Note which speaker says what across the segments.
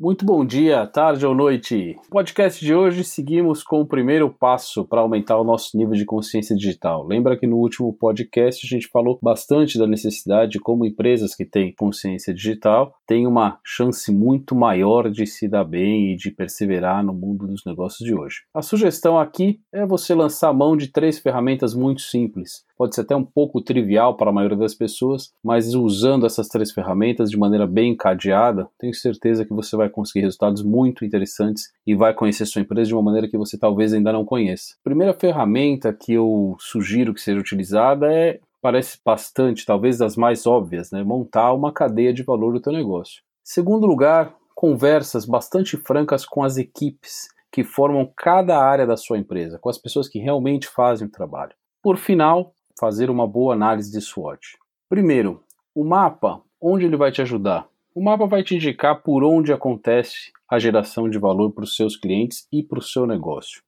Speaker 1: Muito bom dia, tarde ou noite. No podcast de hoje seguimos com o primeiro passo para aumentar o nosso nível de consciência digital. Lembra que no último podcast a gente falou bastante da necessidade de como empresas que têm consciência digital têm uma chance muito maior de se dar bem e de perseverar no mundo dos negócios de hoje. A sugestão aqui é você lançar a mão de três ferramentas muito simples pode ser até um pouco trivial para a maioria das pessoas, mas usando essas três ferramentas de maneira bem encadeada, tenho certeza que você vai conseguir resultados muito interessantes e vai conhecer sua empresa de uma maneira que você talvez ainda não conheça. A primeira ferramenta que eu sugiro que seja utilizada é parece bastante, talvez das mais óbvias, né? montar uma cadeia de valor do teu negócio. Segundo lugar, conversas bastante francas com as equipes que formam cada área da sua empresa, com as pessoas que realmente fazem o trabalho. Por final, fazer uma boa análise de SWOT. Primeiro, o mapa, onde ele vai te ajudar? O mapa vai te indicar por onde acontece a geração de valor para os seus clientes e para o seu negócio.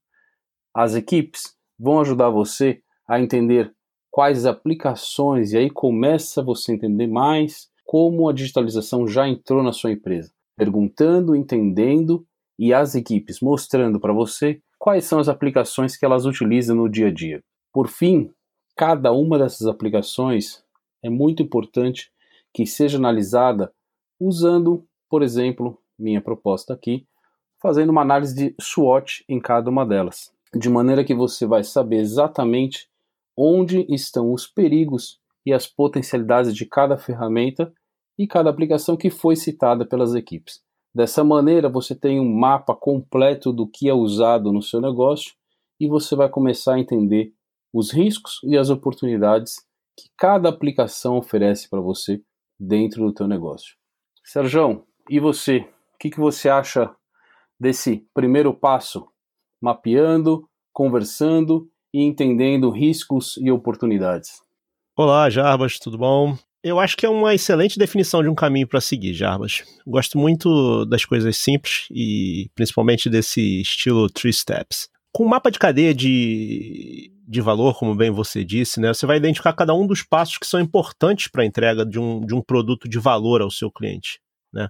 Speaker 1: As equipes vão ajudar você a entender quais aplicações, e aí começa você a entender mais como a digitalização já entrou na sua empresa, perguntando, entendendo e as equipes mostrando para você quais são as aplicações que elas utilizam no dia a dia. Por fim, cada uma dessas aplicações é muito importante que seja analisada usando, por exemplo, minha proposta aqui, fazendo uma análise de SWOT em cada uma delas, de maneira que você vai saber exatamente onde estão os perigos e as potencialidades de cada ferramenta e cada aplicação que foi citada pelas equipes. Dessa maneira, você tem um mapa completo do que é usado no seu negócio e você vai começar a entender os riscos e as oportunidades que cada aplicação oferece para você dentro do teu negócio. Sérgio, e você? O que, que você acha desse primeiro passo? Mapeando, conversando e entendendo riscos e oportunidades.
Speaker 2: Olá, Jarbas, tudo bom? Eu acho que é uma excelente definição de um caminho para seguir, Jarbas. Gosto muito das coisas simples e principalmente desse estilo Three Steps. Com o mapa de cadeia de, de valor, como bem você disse, né, você vai identificar cada um dos passos que são importantes para a entrega de um, de um produto de valor ao seu cliente. Né,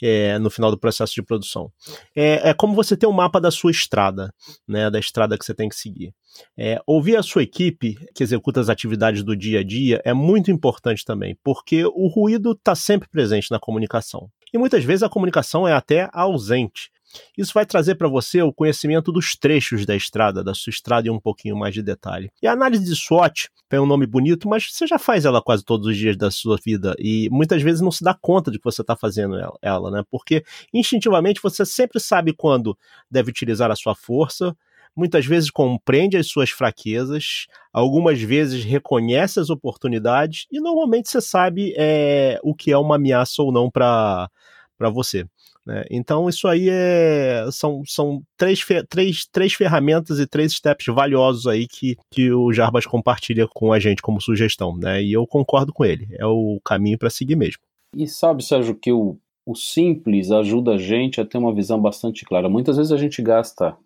Speaker 2: é, no final do processo de produção. É, é, como você ter um mapa da sua estrada, né, da estrada que você tem que seguir. É, ouvir a sua equipe que executa as atividades do dia a dia é muito importante também, porque o ruído está sempre presente na comunicação. E muitas vezes a comunicação é até ausente. Isso vai trazer para você o conhecimento dos trechos da estrada, da sua estrada e um pouquinho mais de detalhe. E a análise de SWOT tem um nome bonito, mas você já faz ela quase todos os dias da sua vida e muitas vezes não se dá conta de que você está fazendo ela, né? Porque instintivamente você sempre sabe quando deve utilizar a sua força, muitas vezes compreende as suas fraquezas, algumas vezes reconhece as oportunidades e normalmente você sabe é, o que é uma ameaça ou não para você. Né? Então, isso aí é, são, são três, três, três ferramentas e três steps valiosos aí que, que o Jarbas compartilha com a gente como sugestão. Né? E eu concordo com ele. É o caminho para seguir mesmo.
Speaker 1: E sabe, Sérgio, que o, o simples ajuda a gente a ter uma visão bastante clara. Muitas vezes a gente gasta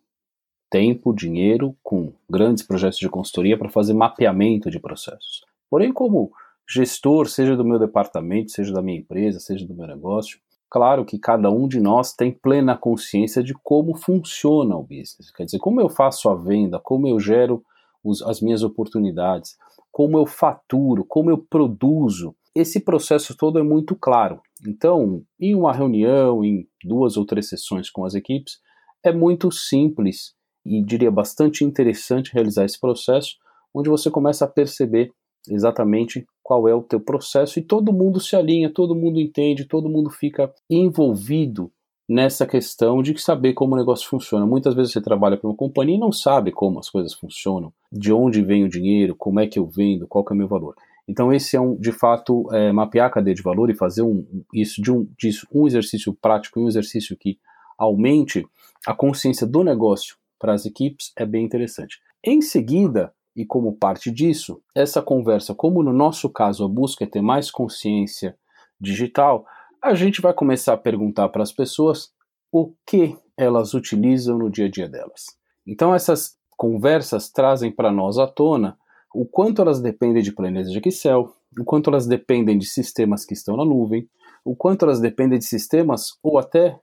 Speaker 1: tempo, dinheiro com grandes projetos de consultoria para fazer mapeamento de processos. Porém, como gestor, seja do meu departamento, seja da minha empresa, seja do meu negócio, Claro que cada um de nós tem plena consciência de como funciona o business. Quer dizer, como eu faço a venda, como eu gero os, as minhas oportunidades, como eu faturo, como eu produzo. Esse processo todo é muito claro. Então, em uma reunião, em duas ou três sessões com as equipes, é muito simples e diria bastante interessante realizar esse processo, onde você começa a perceber exatamente qual é o teu processo e todo mundo se alinha, todo mundo entende, todo mundo fica envolvido nessa questão de saber como o negócio funciona. Muitas vezes você trabalha para uma companhia e não sabe como as coisas funcionam, de onde vem o dinheiro, como é que eu vendo, qual é o meu valor. Então esse é um, de fato, é, mapear a cadeia de valor e fazer um, isso de um, um exercício prático e um exercício que aumente a consciência do negócio para as equipes é bem interessante. Em seguida, e como parte disso, essa conversa, como no nosso caso a busca é ter mais consciência digital, a gente vai começar a perguntar para as pessoas o que elas utilizam no dia a dia delas. Então essas conversas trazem para nós à tona o quanto elas dependem de planilhas de Excel, o quanto elas dependem de sistemas que estão na nuvem, o quanto elas dependem de sistemas ou até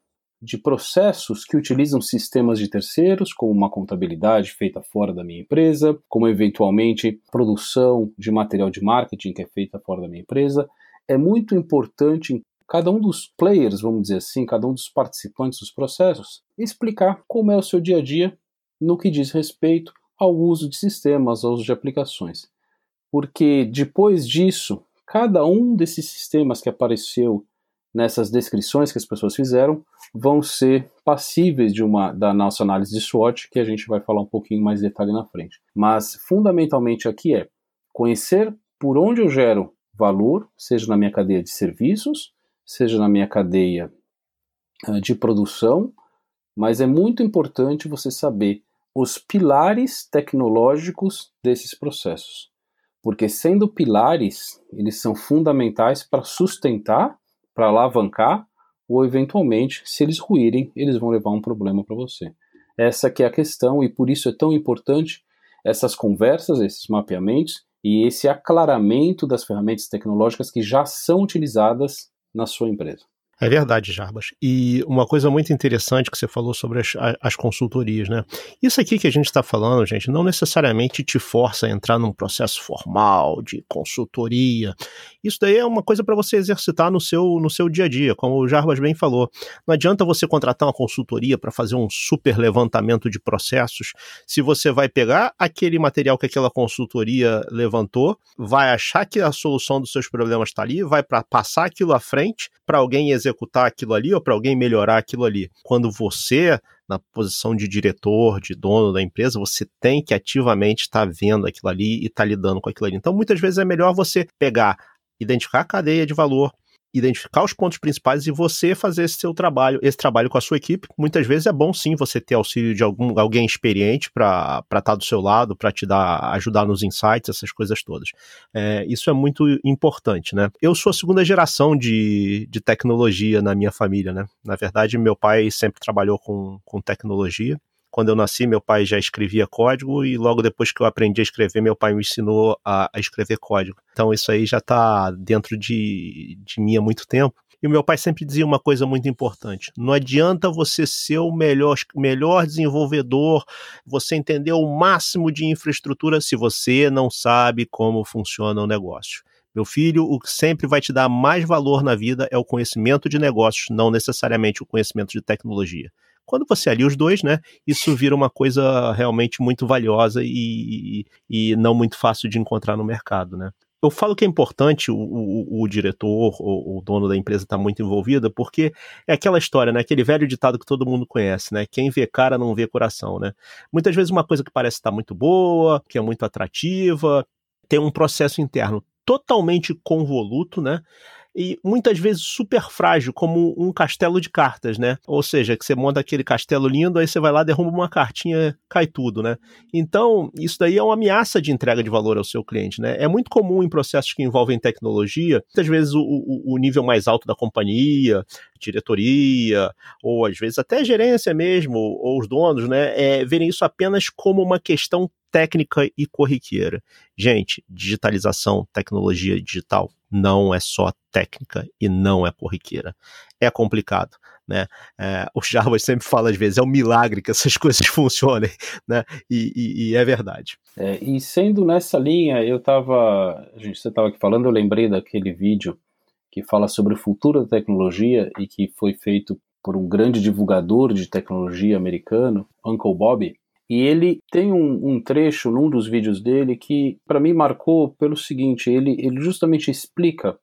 Speaker 1: de processos que utilizam sistemas de terceiros, como uma contabilidade feita fora da minha empresa, como eventualmente produção de material de marketing que é feita fora da minha empresa. É muito importante cada um dos players, vamos dizer assim, cada um dos participantes dos processos, explicar como é o seu dia a dia no que diz respeito ao uso de sistemas, ao uso de aplicações. Porque depois disso, cada um desses sistemas que apareceu nessas descrições que as pessoas fizeram vão ser passíveis de uma da nossa análise de SWOT, que a gente vai falar um pouquinho mais de detalhe na frente. Mas fundamentalmente aqui é conhecer por onde eu gero valor, seja na minha cadeia de serviços, seja na minha cadeia uh, de produção, mas é muito importante você saber os pilares tecnológicos desses processos. Porque sendo pilares, eles são fundamentais para sustentar, para alavancar, ou eventualmente, se eles ruírem, eles vão levar um problema para você. Essa que é a questão e por isso é tão importante essas conversas, esses mapeamentos e esse aclaramento das ferramentas tecnológicas que já são utilizadas na sua empresa.
Speaker 2: É verdade, Jarbas. E uma coisa muito interessante que você falou sobre as, as consultorias, né? Isso aqui que a gente está falando, gente, não necessariamente te força a entrar num processo formal de consultoria. Isso daí é uma coisa para você exercitar no seu, no seu dia a dia, como o Jarbas bem falou. Não adianta você contratar uma consultoria para fazer um super levantamento de processos se você vai pegar aquele material que aquela consultoria levantou, vai achar que a solução dos seus problemas está ali, vai para passar aquilo à frente para alguém exercer executar aquilo ali ou para alguém melhorar aquilo ali. Quando você, na posição de diretor, de dono da empresa, você tem que ativamente estar tá vendo aquilo ali e estar tá lidando com aquilo ali. Então, muitas vezes é melhor você pegar, identificar a cadeia de valor, identificar os pontos principais e você fazer esse seu trabalho, esse trabalho com a sua equipe. Muitas vezes é bom sim você ter auxílio de algum, alguém experiente para estar tá do seu lado, para te dar, ajudar nos insights, essas coisas todas. É, isso é muito importante, né? Eu sou a segunda geração de, de tecnologia na minha família, né? Na verdade, meu pai sempre trabalhou com, com tecnologia. Quando eu nasci, meu pai já escrevia código e logo depois que eu aprendi a escrever, meu pai me ensinou a, a escrever código. Então isso aí já está dentro de, de mim há muito tempo. E meu pai sempre dizia uma coisa muito importante: não adianta você ser o melhor, melhor desenvolvedor, você entender o máximo de infraestrutura se você não sabe como funciona o negócio. Meu filho, o que sempre vai te dar mais valor na vida é o conhecimento de negócios, não necessariamente o conhecimento de tecnologia. Quando você alia os dois, né, isso vira uma coisa realmente muito valiosa e, e não muito fácil de encontrar no mercado, né. Eu falo que é importante o, o, o diretor, o, o, dono da empresa estar tá muito envolvido, porque é aquela história, né? Aquele velho ditado que todo mundo conhece, né? Quem vê cara não vê coração, né? Muitas vezes uma coisa que parece estar muito boa, que é muito atrativa, tem um processo interno totalmente convoluto, né? E muitas vezes super frágil, como um castelo de cartas, né? Ou seja, que você monta aquele castelo lindo, aí você vai lá, derruba uma cartinha, cai tudo, né? Então, isso daí é uma ameaça de entrega de valor ao seu cliente, né? É muito comum em processos que envolvem tecnologia, muitas vezes o, o, o nível mais alto da companhia, diretoria, ou às vezes até gerência mesmo, ou os donos, né, é, verem isso apenas como uma questão técnica e corriqueira. Gente, digitalização, tecnologia digital não é só técnica e não é corriqueira. É complicado. Né? É, o Jarbas sempre fala às vezes, é um milagre que essas coisas funcionem, né? E, e, e é verdade.
Speaker 1: É, e sendo nessa linha, eu estava, gente você estava aqui falando, eu lembrei daquele vídeo que fala sobre o futuro da tecnologia e que foi feito por um grande divulgador de tecnologia americano, Uncle Bob, e ele tem um, um, trecho num dos vídeos dele que para mim marcou pelo seguinte: ele, ele justamente explica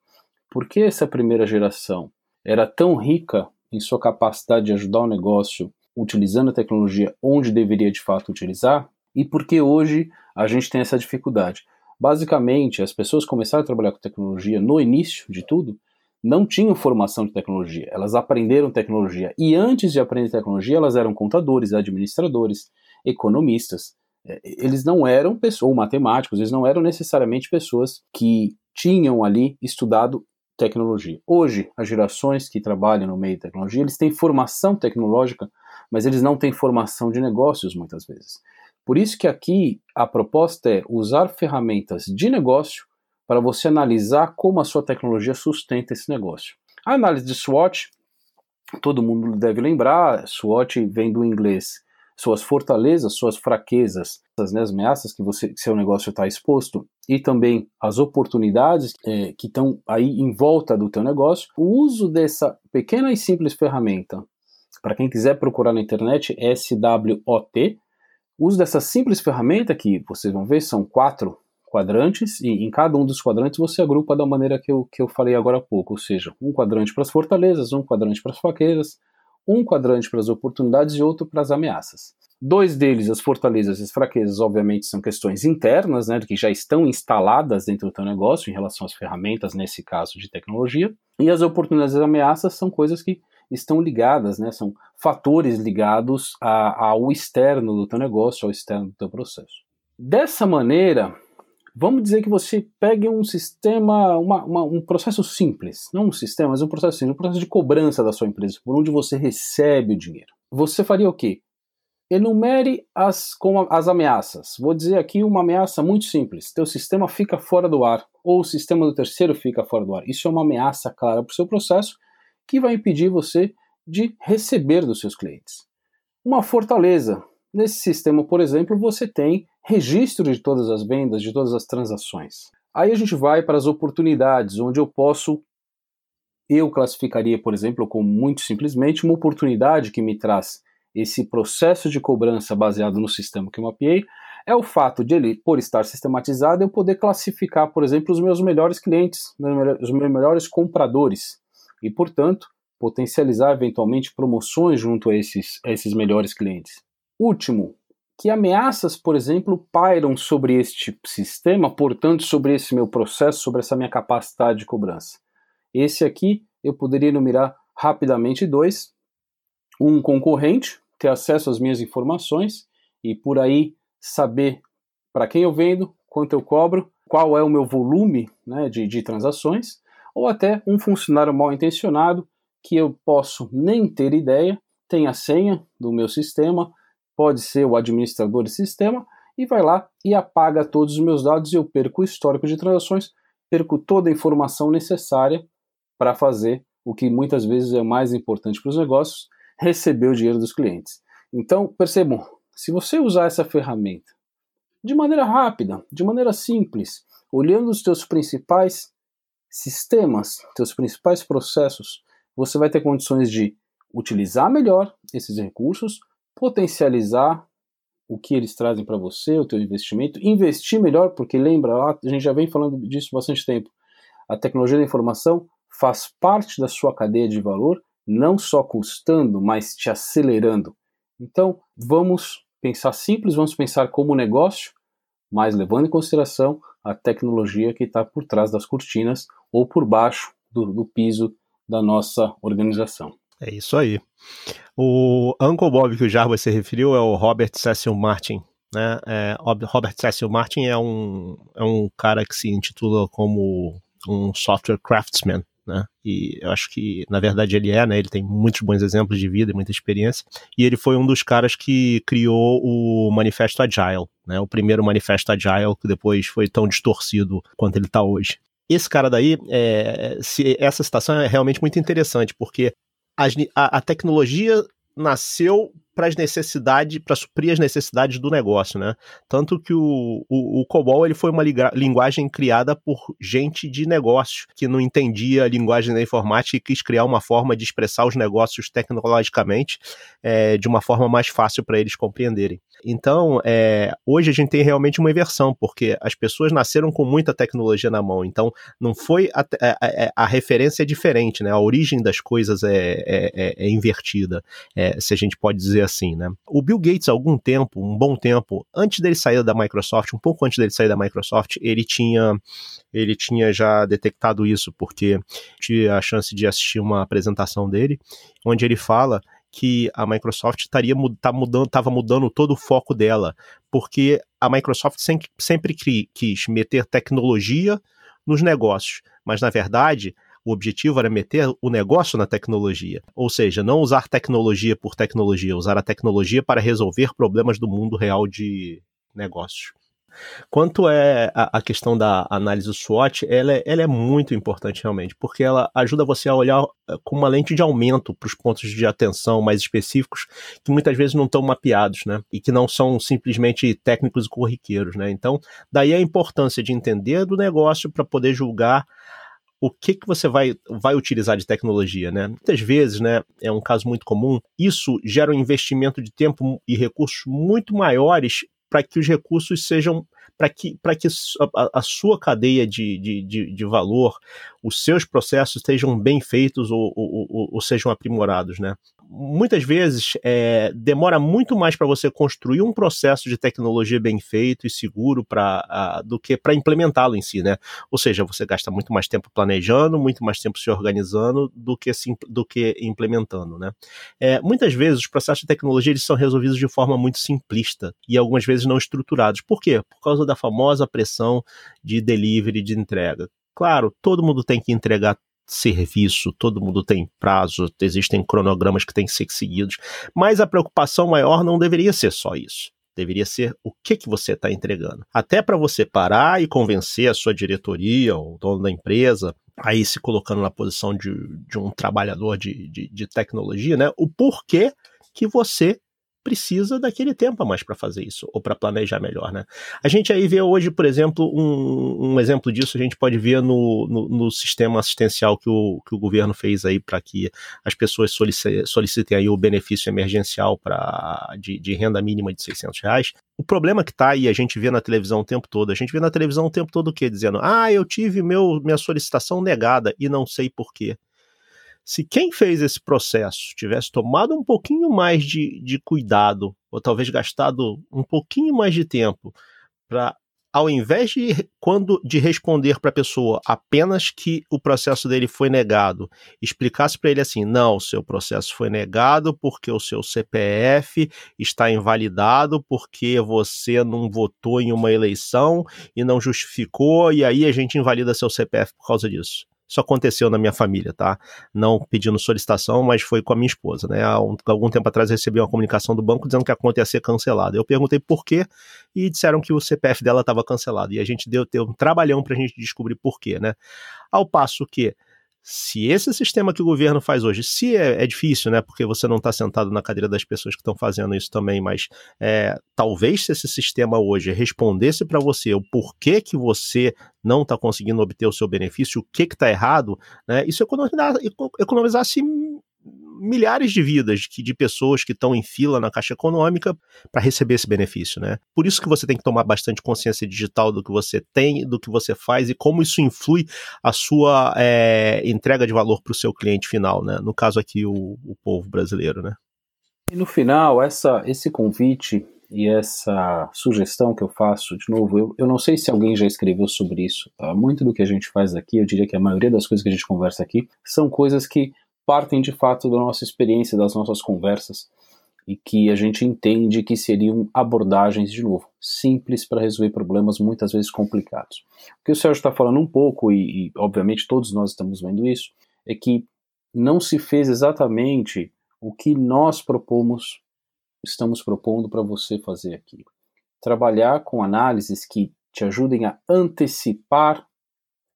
Speaker 1: por que essa primeira geração era tão rica em sua capacidade de ajudar o negócio utilizando a tecnologia onde deveria de fato utilizar e por que hoje a gente tem essa dificuldade. Basicamente, as pessoas começaram a trabalhar com tecnologia no início de tudo não tinham formação de tecnologia, elas aprenderam tecnologia. E antes de aprender tecnologia, elas eram contadores, administradores, economistas. É, eles não eram pessoas, ou matemáticos, eles não eram necessariamente pessoas que tinham ali estudado tecnologia. Hoje, as gerações que trabalham no meio de tecnologia, eles têm formação tecnológica, mas eles não têm formação de negócios muitas vezes. Por isso que aqui a proposta é usar ferramentas de negócio para você analisar como a sua tecnologia sustenta esse negócio. A análise de SWOT todo mundo deve lembrar, SWOT vem do inglês suas fortalezas, suas fraquezas, né, as ameaças que, você, que seu negócio está exposto e também as oportunidades é, que estão aí em volta do teu negócio. O uso dessa pequena e simples ferramenta, para quem quiser procurar na internet, SWOT, o uso dessa simples ferramenta que vocês vão ver são quatro quadrantes e em cada um dos quadrantes você agrupa da maneira que eu, que eu falei agora há pouco, ou seja, um quadrante para as fortalezas, um quadrante para as fraquezas, um quadrante para as oportunidades e outro para as ameaças. Dois deles, as fortalezas e as fraquezas, obviamente, são questões internas, né, que já estão instaladas dentro do teu negócio em relação às ferramentas, nesse caso de tecnologia. E as oportunidades e as ameaças são coisas que estão ligadas, né, são fatores ligados a, ao externo do teu negócio, ao externo do teu processo. Dessa maneira, Vamos dizer que você pegue um sistema, uma, uma, um processo simples, não um sistema, mas um processo simples, um processo de cobrança da sua empresa, por onde você recebe o dinheiro. Você faria o quê? Enumere as, com as ameaças. Vou dizer aqui uma ameaça muito simples. Teu sistema fica fora do ar, ou o sistema do terceiro fica fora do ar. Isso é uma ameaça clara para o seu processo que vai impedir você de receber dos seus clientes. Uma fortaleza. Nesse sistema, por exemplo, você tem registro de todas as vendas, de todas as transações. Aí a gente vai para as oportunidades, onde eu posso, eu classificaria, por exemplo, como muito simplesmente uma oportunidade que me traz esse processo de cobrança baseado no sistema que eu mapeei, é o fato de ele, por estar sistematizado, eu poder classificar, por exemplo, os meus melhores clientes, os meus melhores compradores, e, portanto, potencializar eventualmente promoções junto a esses, a esses melhores clientes. Último, que ameaças, por exemplo, pairam sobre este sistema, portanto, sobre esse meu processo, sobre essa minha capacidade de cobrança. Esse aqui eu poderia enumerar rapidamente dois: um concorrente, ter acesso às minhas informações e por aí saber para quem eu vendo, quanto eu cobro, qual é o meu volume né, de, de transações, ou até um funcionário mal intencionado que eu posso nem ter ideia, tem a senha do meu sistema, pode ser o administrador de sistema, e vai lá e apaga todos os meus dados e eu perco o histórico de transações, perco toda a informação necessária para fazer o que muitas vezes é mais importante para os negócios, receber o dinheiro dos clientes. Então, percebam, se você usar essa ferramenta de maneira rápida, de maneira simples, olhando os teus principais sistemas, teus principais processos, você vai ter condições de utilizar melhor esses recursos, potencializar o que eles trazem para você, o teu investimento, investir melhor, porque lembra, a gente já vem falando disso bastante tempo. A tecnologia da informação faz parte da sua cadeia de valor, não só custando, mas te acelerando. Então, vamos pensar simples, vamos pensar como negócio, mas levando em consideração a tecnologia que está por trás das cortinas ou por baixo do, do piso da nossa organização.
Speaker 2: É isso aí. O Uncle Bob que o Jarba se referiu é o Robert Cecil Martin. Né? É, Robert Cecil Martin é um, é um cara que se intitula como um software craftsman. Né? E eu acho que, na verdade, ele é, né? Ele tem muitos bons exemplos de vida e muita experiência. E ele foi um dos caras que criou o Manifesto Agile, né? O primeiro Manifesto Agile que depois foi tão distorcido quanto ele está hoje. Esse cara daí, é, se, essa citação é realmente muito interessante, porque a, a tecnologia nasceu para as necessidades, para suprir as necessidades do negócio, né? Tanto que o, o, o COBOL ele foi uma linguagem criada por gente de negócio que não entendia a linguagem da informática e quis criar uma forma de expressar os negócios tecnologicamente é, de uma forma mais fácil para eles compreenderem. Então, é, hoje a gente tem realmente uma inversão, porque as pessoas nasceram com muita tecnologia na mão, então não foi a, a, a, referência é diferente, né? A origem das coisas é, é, é, é invertida, é, se a gente pode dizer assim, né? O Bill Gates, há algum tempo, um bom tempo, antes dele sair da Microsoft, um pouco antes dele sair da Microsoft, ele tinha, ele tinha já detectado isso, porque tive a chance de assistir uma apresentação dele, onde ele fala que a Microsoft estaria tá mudando, estava mudando todo o foco dela, porque a Microsoft sempre, sempre quis meter tecnologia nos negócios, mas na verdade o objetivo era meter o negócio na tecnologia. Ou seja, não usar tecnologia por tecnologia, usar a tecnologia para resolver problemas do mundo real de negócios. Quanto é a, a, questão da análise SWOT, ela é, ela é muito importante realmente, porque ela ajuda você a olhar eh, com uma lente de aumento para os pontos de atenção mais específicos que muitas vezes não estão mapeados, né? E que não são simplesmente técnicos e corriqueiros, né? Então, daí a importância de entender do negócio para poder julgar o que, que você vai, vai utilizar de tecnologia, né? Muitas vezes, né, é um caso muito comum, isso gera um investimento de tempo e recursos muito maiores para que os recursos sejam para que, que a, a, sua cadeia de, de, de, de, valor, os seus processos estejam bem feitos ou, ou, ou, ou sejam aprimorados, né? Muitas vezes é, demora muito mais para você construir um processo de tecnologia bem feito e seguro para do que para implementá-lo em si, né? Ou seja, você gasta muito mais tempo planejando, muito mais tempo se organizando do que, do que implementando, né? É, muitas vezes os processos de tecnologia eles são resolvidos de forma muito simplista e algumas vezes não estruturados. Por quê? Por causa da famosa pressão de delivery de entrega. Claro, todo mundo tem que entregar serviço, todo mundo tem prazo, existem cronogramas que têm que ser seguidos, mas a preocupação maior não deveria ser só isso. Deveria ser o que, que você está entregando. Até para você parar e convencer a sua diretoria, o dono da empresa, aí se colocando na posição de, de um trabalhador de, de, de tecnologia, né? O porquê que você precisa daquele tempo a mais para fazer isso, ou para planejar melhor, né? A gente aí vê hoje, por exemplo, um, um exemplo disso a gente pode ver no, no, no, sistema assistencial que o, que o governo fez aí para que as pessoas solicitem, aí o benefício emergencial para de, de, renda mínima de 600 reais. O problema que tá aí, a gente vê na televisão o tempo todo, a gente vê na televisão o tempo todo o quê? Dizendo, ah, eu tive meu, minha solicitação negada e não sei por quê. Se quem fez esse processo tivesse tomado um pouquinho mais de, de cuidado, ou talvez gastado um pouquinho mais de tempo para ao invés de quando de responder para a pessoa apenas que o processo dele foi negado, explicasse para ele assim: "Não, seu processo foi negado porque o seu CPF está invalidado porque você não votou em uma eleição e não justificou e aí a gente invalida seu CPF por causa disso". Isso aconteceu na minha família, tá? Não pedindo solicitação, mas foi com a minha esposa, né? Há um, algum tempo atrás recebi uma comunicação do banco dizendo que a conta ia ser cancelada. Eu perguntei por quê e disseram que o CPF dela estava cancelado. E a gente deu, deu um trabalhão para a gente descobrir por quê, né? Ao passo que se esse sistema que o governo faz hoje, se é, é difícil, né, porque você não está sentado na cadeira das pessoas que estão fazendo isso também, mas é, talvez se esse sistema hoje respondesse para você o porquê que você não está conseguindo obter o seu benefício, o que está errado, né, isso economizasse milhares de vidas de, pessoas que estão em fila na Caixa Econômica para receber esse benefício, né? Por isso que você tem que tomar bastante consciência digital do que você tem, do que você faz e como isso influi a sua é, entrega de valor para o seu cliente final, né? No caso aqui, o, o povo brasileiro, né?
Speaker 1: E no final, essa, esse convite e essa sugestão que eu faço, de novo, eu, eu não sei se alguém já escreveu sobre isso. Tá? Muito do que a gente faz aqui, eu diria que a maioria das coisas que a gente conversa aqui, são coisas que partem de fato da nossa experiência, das nossas conversas e que a gente entende que seriam abordagens, de novo, simples para resolver problemas muitas vezes complicados. O que o Sérgio está falando um pouco, e, e obviamente todos nós estamos vendo isso, é que não se fez exatamente o que nós propomos, estamos propondo para você fazer aqui. Trabalhar com análises que te ajudem a antecipar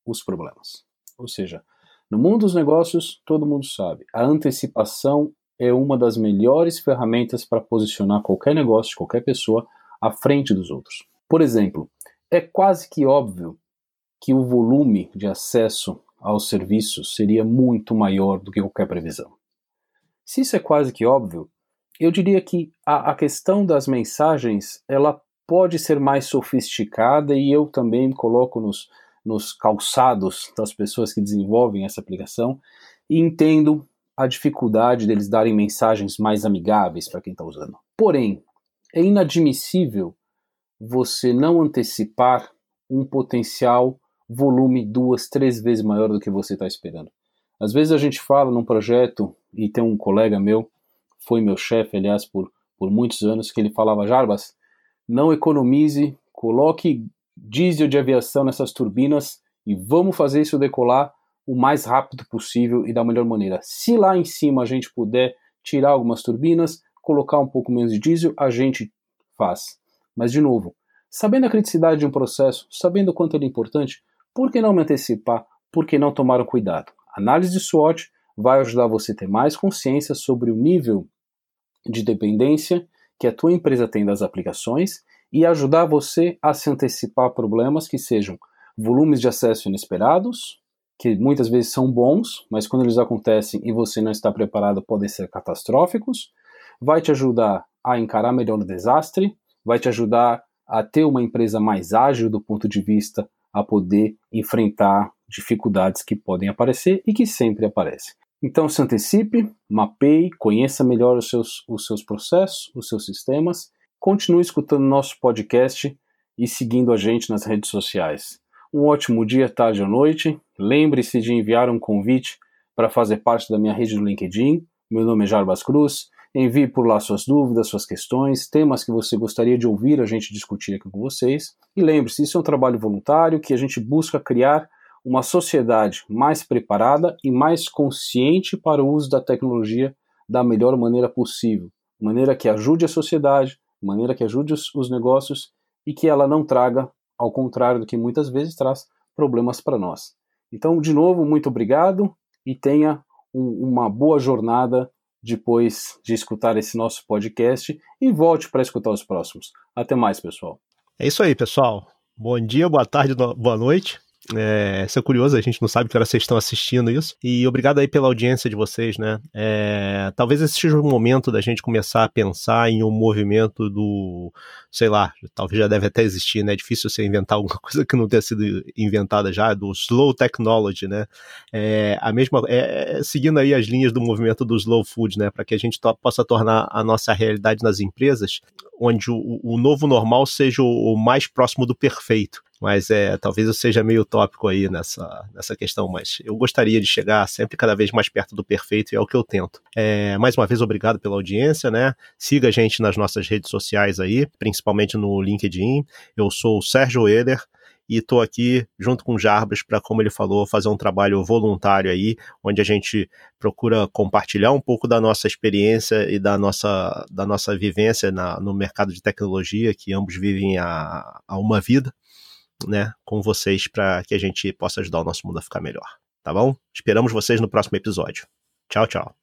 Speaker 1: os problemas. Ou seja, no mundo dos negócios, todo mundo sabe, a antecipação é uma das melhores ferramentas para posicionar qualquer negócio, qualquer pessoa, à frente dos outros. Por exemplo, é quase que óbvio que o volume de acesso aos serviços seria muito maior do que qualquer previsão. Se isso é quase que óbvio, eu diria que a, a questão das mensagens ela pode ser mais sofisticada e eu também coloco nos, nos calçados das pessoas que desenvolvem essa aplicação e entendo a dificuldade deles darem mensagens mais amigáveis para quem está usando. Porém, é inadmissível você não antecipar um potencial volume duas, três vezes maior do que você está esperando. Às vezes a gente fala num projeto, e tem um colega meu, foi meu chefe, aliás, por, por muitos anos, que ele falava: Jarbas, não economize, coloque diesel de aviação nessas turbinas e vamos fazer isso decolar o mais rápido possível e da melhor maneira. Se lá em cima a gente puder tirar algumas turbinas, colocar um pouco menos de diesel, a gente faz. Mas de novo, Sabendo a criticidade de um processo, sabendo o quanto ele é importante, por que não me antecipar? Por que não tomar um cuidado? análise de SWOT vai ajudar você a ter mais consciência sobre o nível de dependência que a tua empresa tem das aplicações e ajudar você a se antecipar a problemas que sejam volumes de acesso inesperados, que muitas vezes são bons, mas quando eles acontecem e você não está preparado, podem ser catastróficos. Vai te ajudar a encarar melhor o desastre, vai te ajudar a ter uma empresa mais ágil do ponto de vista a poder enfrentar dificuldades que podem aparecer e que sempre aparecem. Então se antecipe, mapeie, conheça melhor os seus, os seus processos, os seus sistemas, continue escutando nosso podcast e seguindo a gente nas redes sociais. Um ótimo dia, tarde ou noite. Lembre-se de enviar um convite para fazer parte da minha rede no LinkedIn. Meu nome é Jarbas Cruz. Envie por lá suas dúvidas, suas questões, temas que você gostaria de ouvir a gente discutir aqui com vocês. E lembre-se, isso é um trabalho voluntário que a gente busca criar uma sociedade mais preparada e mais consciente para o uso da tecnologia da melhor maneira possível, maneira que ajude a sociedade, maneira que ajude os, os negócios e que ela não traga, ao contrário do que muitas vezes traz, problemas para nós. Então, de novo, muito obrigado e tenha um, uma boa jornada depois de escutar esse nosso podcast e volte para escutar os próximos. Até mais, pessoal.
Speaker 2: É isso aí, pessoal. Bom dia, boa tarde, boa noite. É, isso é curioso, a gente não sabe que hora vocês estão assistindo isso. E obrigado aí pela audiência de vocês, né? É, talvez esse seja o momento da gente começar a pensar em um movimento do, sei lá, talvez já deve até existir, né? É difícil você inventar alguma coisa que não tenha sido inventada já, do slow technology, né? É, a mesma, é, seguindo aí as linhas do movimento do slow food, né? Para que a gente to possa tornar a nossa realidade nas empresas, onde o, o novo normal seja o, o mais próximo do perfeito. Mas é, talvez eu seja meio tópico aí nessa, nessa questão, mas eu gostaria de chegar sempre cada vez mais perto do perfeito e é o que eu tento. É, mais uma vez, obrigado pela audiência, né? Siga a gente nas nossas redes sociais aí, principalmente no LinkedIn. Eu sou o Sérgio Eder e estou aqui junto com o Jarbas para, como ele falou, fazer um trabalho voluntário aí, onde a gente procura compartilhar um pouco da nossa experiência e da nossa, da nossa vivência na, no mercado de tecnologia, que ambos vivem há uma vida né, com vocês para que a gente possa ajudar o nosso mundo a ficar melhor, tá bom? Esperamos vocês no próximo episódio. Tchau, tchau.